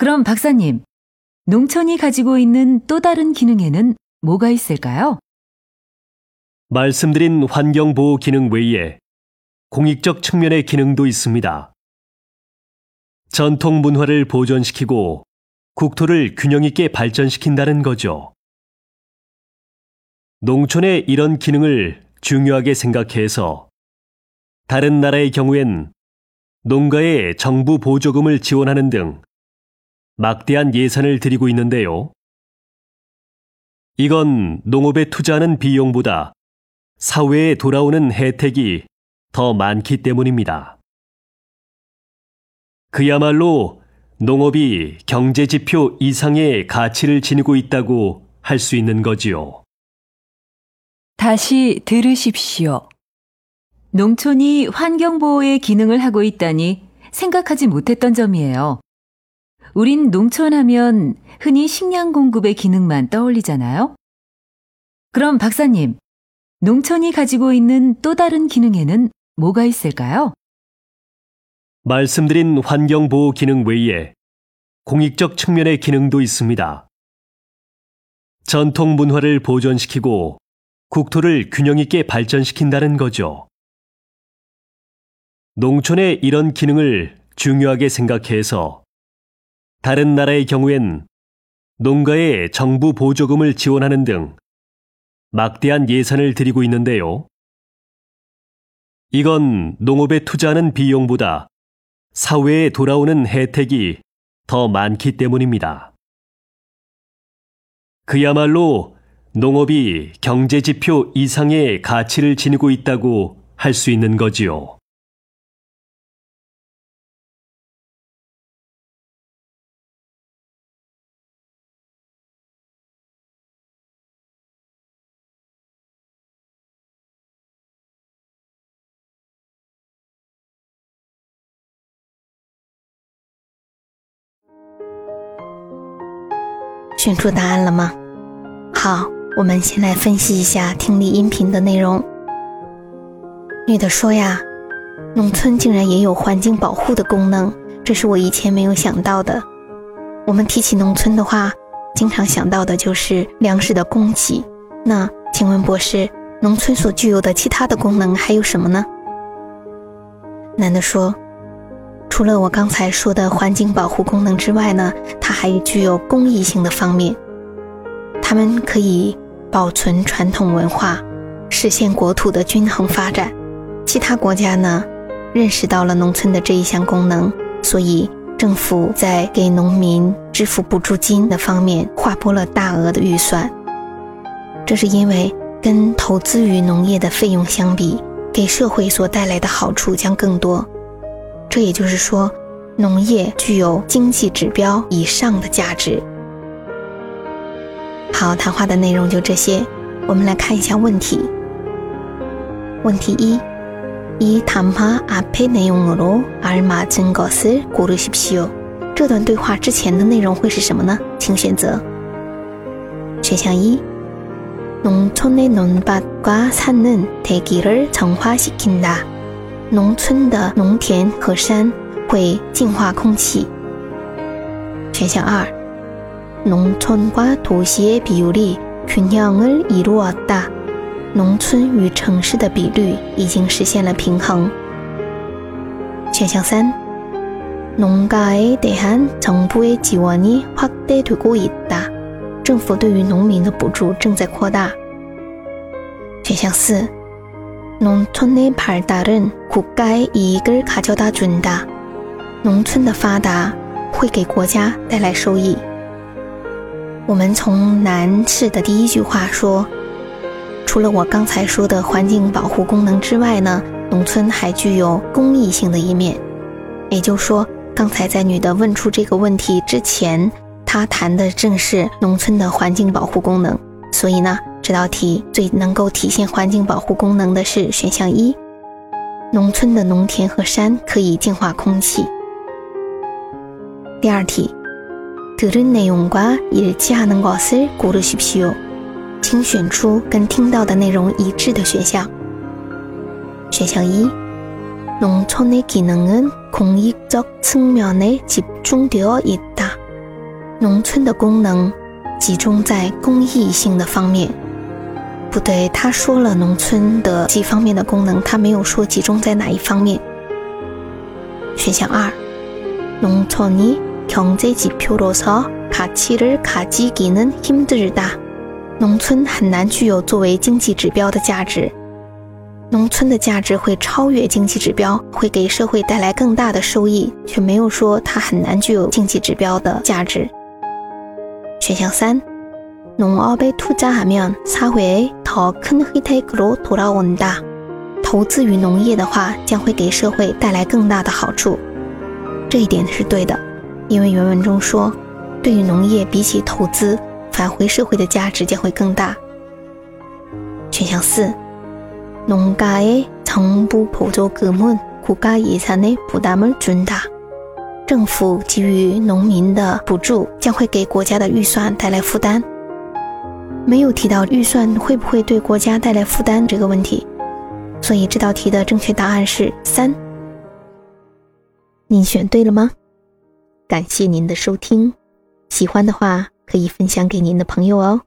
그럼 박사님, 농촌이 가지고 있는 또 다른 기능에는 뭐가 있을까요? 말씀드린 환경보호 기능 외에 공익적 측면의 기능도 있습니다. 전통 문화를 보존시키고 국토를 균형 있게 발전시킨다는 거죠. 농촌의 이런 기능을 중요하게 생각해서 다른 나라의 경우엔 농가에 정부 보조금을 지원하는 등 막대한 예산을 들이고 있는데요. 이건 농업에 투자하는 비용보다 사회에 돌아오는 혜택이 더 많기 때문입니다. 그야말로 농업이 경제 지표 이상의 가치를 지니고 있다고 할 수 있는 거지요. 다시 들으십시오. 농촌이 환경보호의 기능을 하고 있다니 생각하지 못했던 점이에요. 우린 농촌 하면 흔히 식량 공급의 기능만 떠올리잖아요. 그럼 박사님, 농촌이 가지고 있는 또 다른 기능에는 뭐가 있을까요? 말씀드린 환경보호 기능 외에 공익적 측면의 기능도 있습니다. 전통 문화를 보존시키고 국토를 균형 있게 발전시킨다는 거죠. 농촌의 이런 기능을 중요하게 생각해서 다른 나라의 경우엔 농가에 정부 보조금을 지원하는 등 막대한 예산을 들이고 있는데요. 이건 농업에 투자하는 비용보다 사회에 돌아오는 혜택이 더 많기 때문입니다. 그야말로 농업이 경제 지표 이상의 가치를 지니고 있다고 할 수 있는 거지요. “选出答案了吗？好，我们先来分析一下听力音频的内容。女的说呀，农村竟然也有环境保护的功能，这是我以前没有想到的。我们提起农村的话，经常想到的就是粮食的供给。那请问博士，农村所具有的其他的功能还有什么呢？男的说。除了我刚才说的环境保护功能之外呢，它还具有公益性的方面。它们可以保存传统文化，实现国土的均衡发展。其他国家呢，认识到了农村的这一项功能，所以政府在给农民支付补助金的方面划拨了大额的预算。这是因为跟投资于农业的费用相比，给社会所带来的好处将更多。这也就是说，农业具有经济指标以上的价值。好，谈话的内容就这些，我们来看一下问题。问题一：이담화앞의내용으로알맞은것을고르십시오。这段对话之前的内容会是什么呢？请选择。选项一：농촌의논밭과산은대기를정화시킨다。 农村的农田和山会净化空气。选项二，农村과도시의비율이균형을이루었다。农村与城市的比率已经实现了平衡。选项三，농가에대한정부의지원이확대되고있다。政府对于农民的补助正在扩大。选项四。 农村的발달은국가의이익을가져다준다。农村的发达会给国家带来收益。我们从男士的第一句话说，除了我刚才说的环境保护功能之外呢，农村还具有公益性的一面。也就是说， 刚才在女的问出这个问题之前，她谈的正是农村的环境保护功能，所以呢， 这道题最能够体现环境保护功能的是选项一：农村的农田和山可以净化空气。第二题，들은내용과일치하는것을고르십시 오， 请选出跟听到的内容一致的选项。选项一。农村的技能은공익적측면에집중되어있다农村的功能集中在公益性的方面。 不对，他说了农村的几方面的功能，他没有说集中在哪一方面。选项二，农村이경제지표로서가치를가지기는힘들 다。 农村很难具有作为经济指标的价值。农村的价值会超越经济指标，会给社会带来更大的收益，却没有说它很难具有经济指标的价值。选项三，农업에투자하면사회에 더큰혜택으로돌아온 다。 投资于农业的话，将会给社会带来更大的好处。这一点是对的，因为原文中说，对于农业比起投资，返回社会的价值将会更大。选项四。农가의정부보조금은국가예산에부담을준 다。 政府给予农民的补助将会给国家的预算带来负担。 没有提到预算会不会对国家带来负担这个问题，所以这道题的正确答案是三。你选对了吗？感谢您的收听，喜欢的话可以分享给您的朋友哦。